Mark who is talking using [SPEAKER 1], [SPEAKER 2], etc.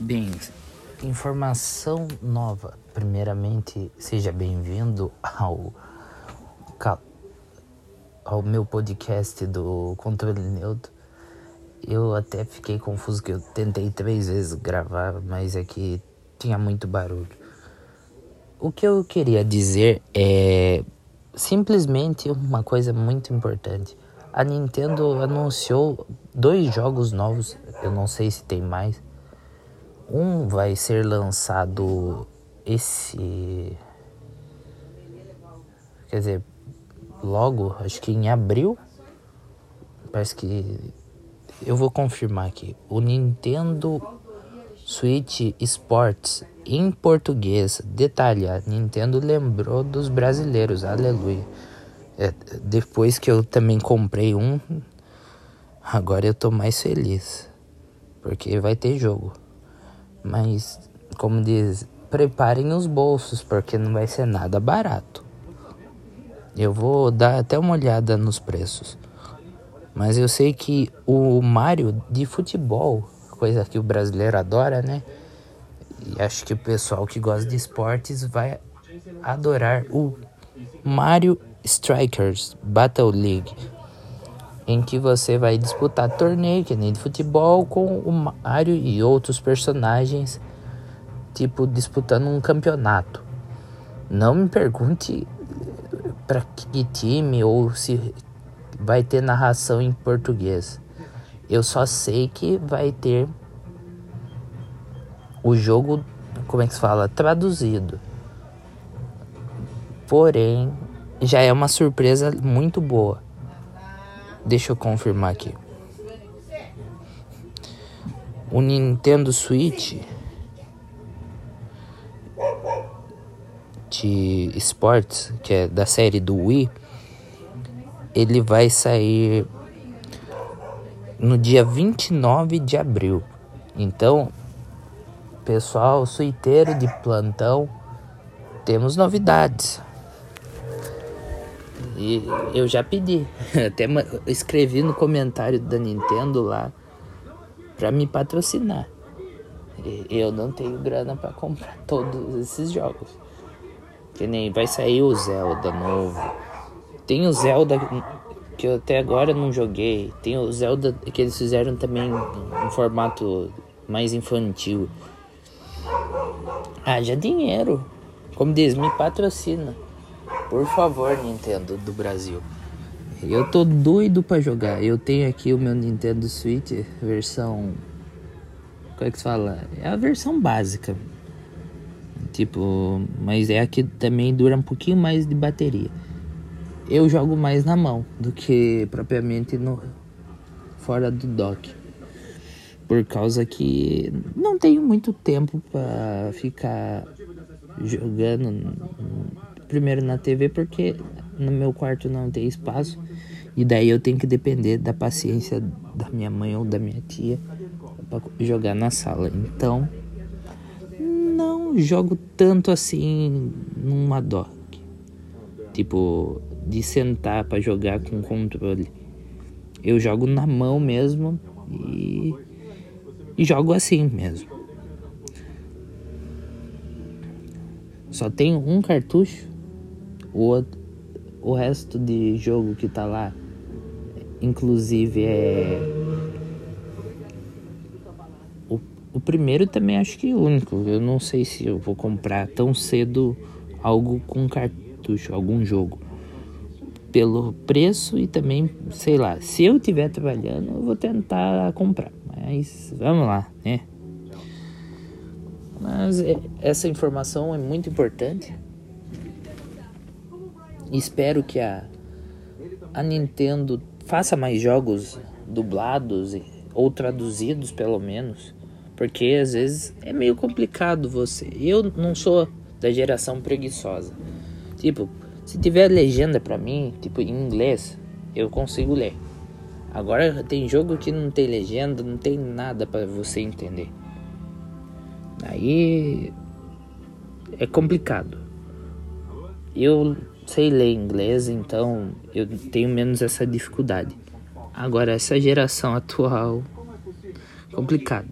[SPEAKER 1] Bem, informação nova. Primeiramente, seja bem-vindo ao ao meu podcast do Controle Neutro. Eu até fiquei confuso que eu tentei três vezes gravar, mas é que tinha muito barulho. O que eu queria dizer é simplesmente uma coisa muito importante. A Nintendo anunciou dois jogos novos, eu não sei se tem mais um vai ser lançado esse. Quer dizer, logo, acho que em abril. Parece que. Eu vou confirmar aqui. O Nintendo Switch Sports em português. Detalhe: a Nintendo lembrou dos brasileiros. Aleluia. É, depois que eu também comprei um, agora eu tô mais feliz. Porque vai ter jogo. Mas, como diz, preparem os bolsos, porque não vai ser nada barato. Eu vou dar até uma olhada nos preços. Mas eu sei que o Mario de futebol, coisa que o brasileiro adora, né? E acho que o pessoal que gosta de esportes vai adorar o Mario Strikers Battle League em que você vai disputar torneio, que nem de futebol, com o Mario e outros personagens, tipo disputando um campeonato. Não me pergunte para que time ou se vai ter narração em português. Eu só sei que vai ter o jogo, como é que se fala, traduzido. Porém, já é uma surpresa muito boa. Deixa eu confirmar aqui. O Nintendo Switch de Sports, que é da série do Wii, ele vai sair no dia 29 de abril. Então, pessoal, suiteiro de plantão, temos novidades. E eu já pedi, até escrevi no comentário da Nintendo lá para me patrocinar. E eu não tenho grana para comprar todos esses jogos. Que nem vai sair o Zelda novo. Tem o Zelda que eu até agora não joguei. Tem o Zelda que eles fizeram também em formato mais infantil. Haja dinheiro. Como diz, me patrocina. Por favor, Nintendo do Brasil. Eu tô doido para jogar. Eu tenho aqui o meu Nintendo Switch versão como é que se fala? É a versão básica. Tipo, mas é a que também dura um pouquinho mais de bateria. Eu jogo mais na mão do que propriamente no fora do dock. Por causa que não tenho muito tempo para ficar jogando primeiro na TV porque no meu quarto não tem espaço e daí eu tenho que depender da paciência da minha mãe ou da minha tia para jogar na sala. Então, não jogo tanto assim numa dock. Tipo, de sentar para jogar com controle. Eu jogo na mão mesmo e, e jogo assim mesmo. Só tenho um cartucho o, o resto de jogo que tá lá, inclusive é. O, o primeiro também acho que é único. Eu não sei se eu vou comprar tão cedo algo com cartucho, algum jogo. Pelo preço e também, sei lá, se eu estiver trabalhando, eu vou tentar comprar. Mas vamos lá, né? Mas é, essa informação é muito importante Espero que a, a Nintendo faça mais jogos dublados ou traduzidos pelo menos, porque às vezes é meio complicado você. Eu não sou da geração preguiçosa. Tipo, se tiver legenda para mim, tipo em inglês, eu consigo ler. Agora tem jogo que não tem legenda, não tem nada para você entender. Aí é complicado. Eu sei ler inglês, então eu tenho menos essa dificuldade. Agora, essa geração atual, complicado.